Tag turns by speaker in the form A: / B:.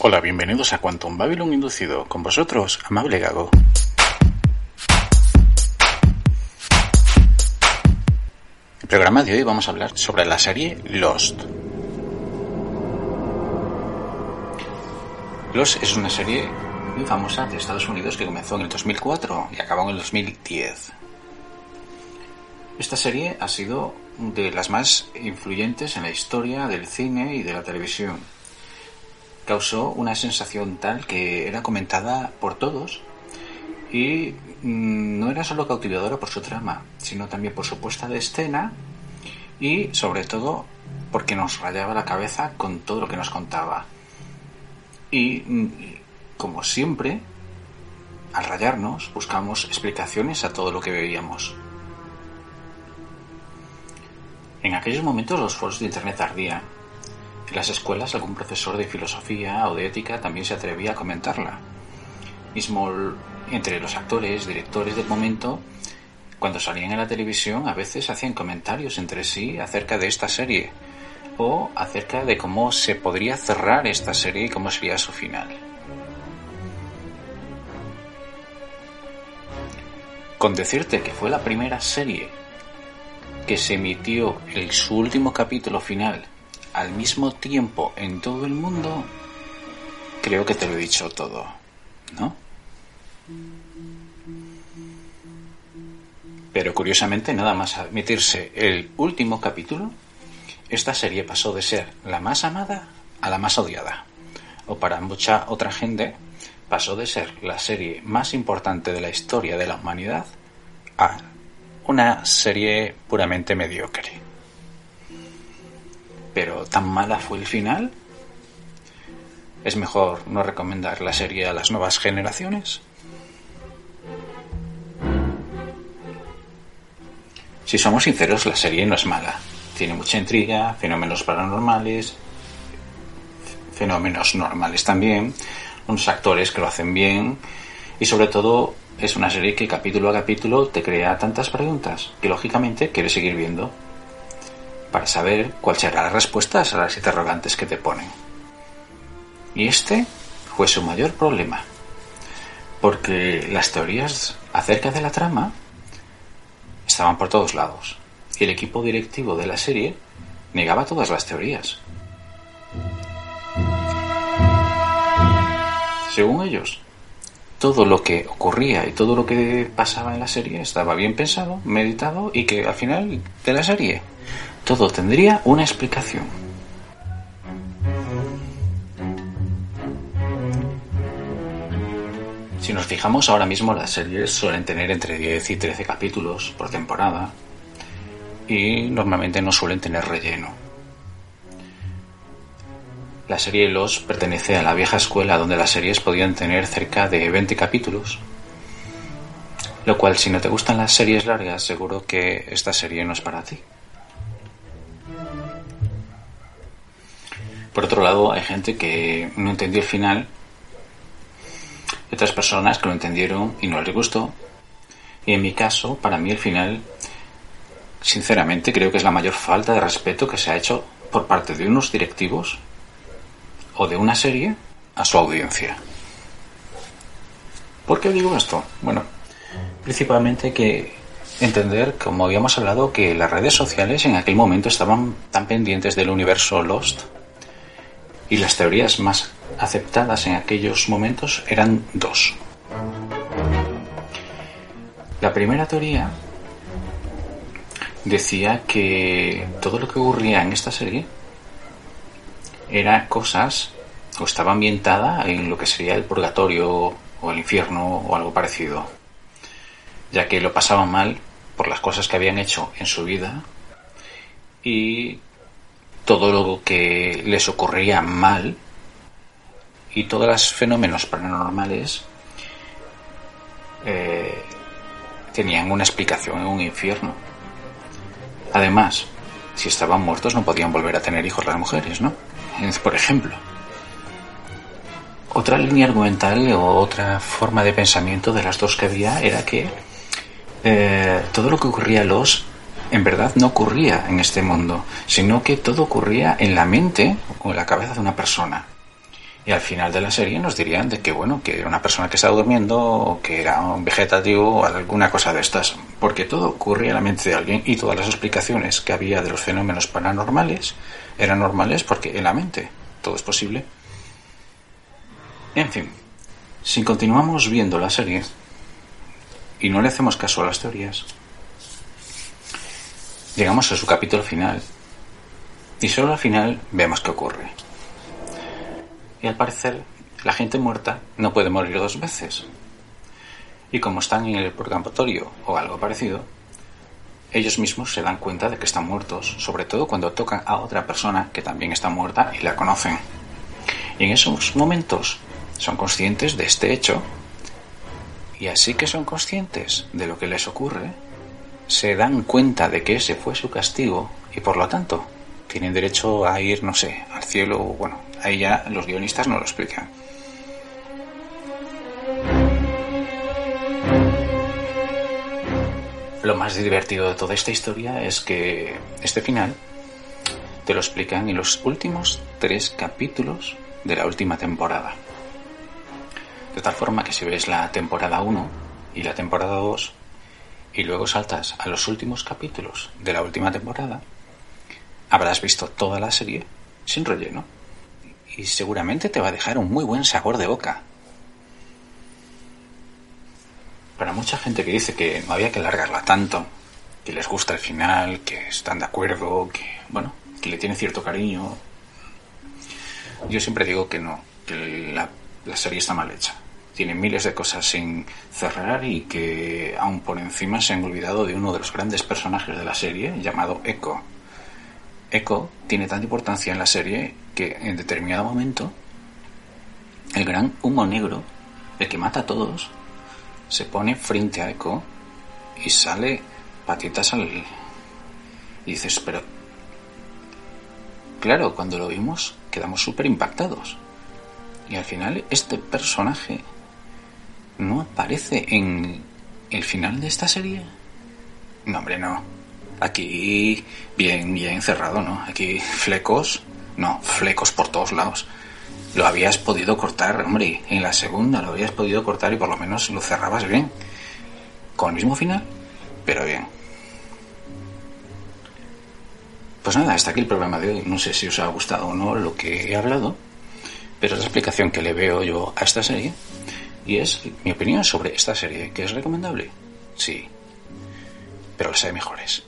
A: Hola, bienvenidos a Quantum Babylon Inducido. Con vosotros, Amable Gago. En el programa de hoy vamos a hablar sobre la serie Lost. Lost es una serie muy famosa de Estados Unidos que comenzó en el 2004 y acabó en el 2010. Esta serie ha sido de las más influyentes en la historia del cine y de la televisión causó una sensación tal que era comentada por todos y mm, no era solo cautivadora por su trama, sino también por su puesta de escena y sobre todo porque nos rayaba la cabeza con todo lo que nos contaba. Y mm, como siempre, al rayarnos buscamos explicaciones a todo lo que veíamos. En aquellos momentos los foros de Internet ardían en las escuelas algún profesor de filosofía o de ética también se atrevía a comentarla. Mismo entre los actores, directores del momento, cuando salían en la televisión a veces hacían comentarios entre sí acerca de esta serie o acerca de cómo se podría cerrar esta serie y cómo sería su final. Con decirte que fue la primera serie que se emitió en su último capítulo final al mismo tiempo en todo el mundo, creo que te lo he dicho todo, ¿no? Pero curiosamente, nada más admitirse el último capítulo, esta serie pasó de ser la más amada a la más odiada. O para mucha otra gente, pasó de ser la serie más importante de la historia de la humanidad a una serie puramente mediocre pero tan mala fue el final. Es mejor no recomendar la serie a las nuevas generaciones. Si somos sinceros, la serie no es mala. Tiene mucha intriga, fenómenos paranormales, fenómenos normales también, unos actores que lo hacen bien y sobre todo es una serie que capítulo a capítulo te crea tantas preguntas que lógicamente quieres seguir viendo para saber cuál será la respuesta a las interrogantes que te ponen. Y este fue su mayor problema, porque las teorías acerca de la trama estaban por todos lados, y el equipo directivo de la serie negaba todas las teorías. Según ellos, todo lo que ocurría y todo lo que pasaba en la serie estaba bien pensado, meditado y que al final de la serie todo tendría una explicación. Si nos fijamos ahora mismo, las series suelen tener entre 10 y 13 capítulos por temporada y normalmente no suelen tener relleno. La serie Los pertenece a la vieja escuela donde las series podían tener cerca de 20 capítulos, lo cual si no te gustan las series largas seguro que esta serie no es para ti. Por otro lado, hay gente que no entendió el final otras personas que lo entendieron y no les gustó. Y en mi caso, para mí el final, sinceramente, creo que es la mayor falta de respeto que se ha hecho por parte de unos directivos o de una serie a su audiencia. ¿Por qué digo esto? Bueno, principalmente que entender, como habíamos hablado, que las redes sociales en aquel momento estaban tan pendientes del universo Lost y las teorías más aceptadas en aquellos momentos eran dos. La primera teoría decía que todo lo que ocurría en esta serie era cosas o estaba ambientada en lo que sería el purgatorio o el infierno o algo parecido, ya que lo pasaban mal por las cosas que habían hecho en su vida y todo lo que les ocurría mal y todos los fenómenos paranormales eh, tenían una explicación en un infierno. Además, si estaban muertos no podían volver a tener hijos las mujeres, ¿no? Por ejemplo. Otra línea argumental o otra forma de pensamiento de las dos que había era que eh, todo lo que ocurría a los en verdad no ocurría en este mundo, sino que todo ocurría en la mente o en la cabeza de una persona. Y al final de la serie nos dirían de que, bueno, que era una persona que estaba durmiendo o que era un vegetativo o alguna cosa de estas. Porque todo ocurría en la mente de alguien y todas las explicaciones que había de los fenómenos paranormales eran normales porque en la mente todo es posible. En fin, si continuamos viendo la serie y no le hacemos caso a las teorías, llegamos a su capítulo final y solo al final vemos qué ocurre. Y al parecer, la gente muerta no puede morir dos veces. Y como están en el purgatorio o algo parecido, ellos mismos se dan cuenta de que están muertos, sobre todo cuando tocan a otra persona que también está muerta y la conocen. Y en esos momentos son conscientes de este hecho y así que son conscientes de lo que les ocurre, se dan cuenta de que ese fue su castigo y por lo tanto tienen derecho a ir, no sé, al cielo bueno, Ahí ya los guionistas no lo explican. Lo más divertido de toda esta historia es que este final te lo explican en los últimos tres capítulos de la última temporada. De tal forma que si ves la temporada 1 y la temporada 2 y luego saltas a los últimos capítulos de la última temporada, habrás visto toda la serie sin relleno y seguramente te va a dejar un muy buen sabor de boca. Para mucha gente que dice que no había que largarla tanto, que les gusta el final, que están de acuerdo, que, bueno, que le tiene cierto cariño, yo siempre digo que no, que la, la serie está mal hecha. Tiene miles de cosas sin cerrar y que aún por encima se han olvidado de uno de los grandes personajes de la serie llamado Echo Echo tiene tanta importancia en la serie que en determinado momento el gran humo negro, el que mata a todos, se pone frente a Echo y sale patitas al... Y dices, pero... Claro, cuando lo vimos quedamos súper impactados. Y al final este personaje no aparece en el final de esta serie. No, hombre, no. Aquí bien, bien cerrado, ¿no? Aquí flecos, no, flecos por todos lados. Lo habías podido cortar, hombre, en la segunda lo habías podido cortar y por lo menos lo cerrabas bien. Con el mismo final, pero bien. Pues nada, hasta aquí el programa de hoy. No sé si os ha gustado o no lo que he hablado, pero es la explicación que le veo yo a esta serie. Y es mi opinión sobre esta serie, que es recomendable. Sí, pero las hay mejores.